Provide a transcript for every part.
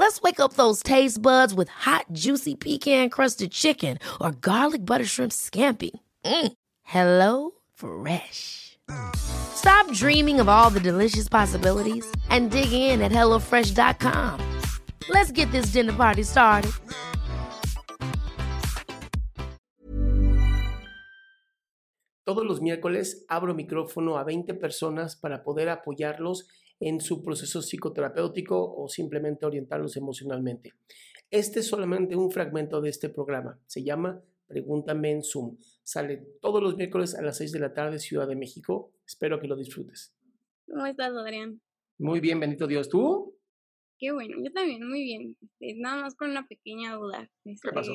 Let's wake up those taste buds with hot, juicy pecan crusted chicken or garlic butter shrimp scampi. Mm. Hello Fresh. Stop dreaming of all the delicious possibilities and dig in at HelloFresh.com. Let's get this dinner party started. Todos los miércoles abro micrófono a 20 personas para poder apoyarlos en su proceso psicoterapéutico o simplemente orientarlos emocionalmente. Este es solamente un fragmento de este programa. Se llama Pregúntame en Zoom. Sale todos los miércoles a las 6 de la tarde, Ciudad de México. Espero que lo disfrutes. ¿Cómo estás, Adrián? Muy bien, bendito Dios. ¿Tú? Qué bueno, yo también, muy bien. Este, nada más con una pequeña duda. ¿Qué pasó?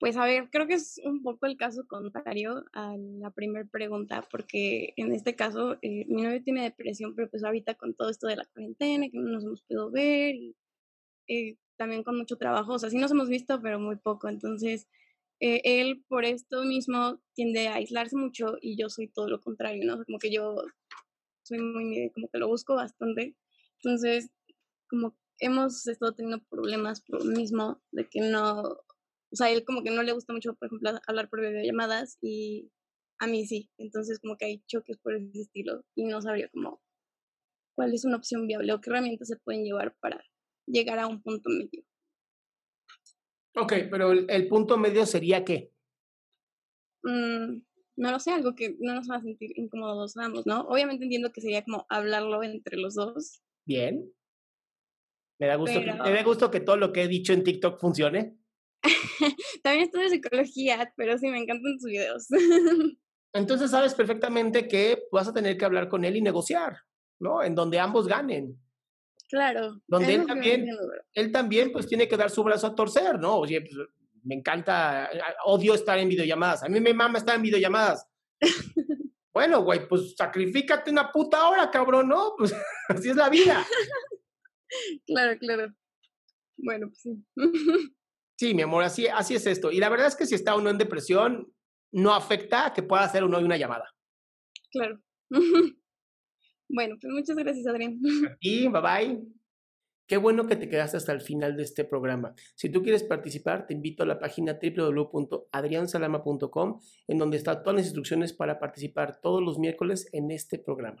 Pues a ver, creo que es un poco el caso contrario a la primera pregunta, porque en este caso eh, mi novio tiene depresión, pero pues ahorita con todo esto de la cuarentena, que no nos hemos podido ver, y eh, también con mucho trabajo, o sea, sí nos hemos visto, pero muy poco, entonces eh, él por esto mismo tiende a aislarse mucho y yo soy todo lo contrario, ¿no? Como que yo soy muy, como que lo busco bastante, entonces como hemos estado teniendo problemas por lo mismo, de que no, o sea, él como que no le gusta mucho, por ejemplo, hablar por videollamadas y a mí sí. Entonces como que hay choques por ese estilo y no sabría como cuál es una opción viable o qué herramientas se pueden llevar para llegar a un punto medio. Ok, pero el, el punto medio sería qué? Mm, no lo sé, algo que no nos va a sentir incómodos ambos, ¿no? Obviamente entiendo que sería como hablarlo entre los dos. Bien. Me da gusto, Pero- que, me da gusto que todo lo que he dicho en TikTok funcione. También estudio psicología, pero sí me encantan sus videos. Entonces sabes perfectamente que vas a tener que hablar con él y negociar, ¿no? En donde ambos ganen. claro. Donde él también-. Él también pues tiene que dar su brazo a torcer, ¿no? Oye, pues, me encanta, eh, odio estar en videollamadas. A mí me mama estar en videollamadas. Bueno, güey, pues sacrifícate una puta hora, cabrón, ¿no? Pues así es la vida. Claro, claro. Bueno, pues sí. Sí, mi amor, así, así es esto. Y la verdad es que si está uno en depresión, no afecta que pueda hacer uno una llamada. Claro. bueno, pues muchas gracias, Adrián. Y bye bye. Qué bueno que te quedaste hasta el final de este programa. Si tú quieres participar, te invito a la página www.adriansalama.com, en donde están todas las instrucciones para participar todos los miércoles en este programa.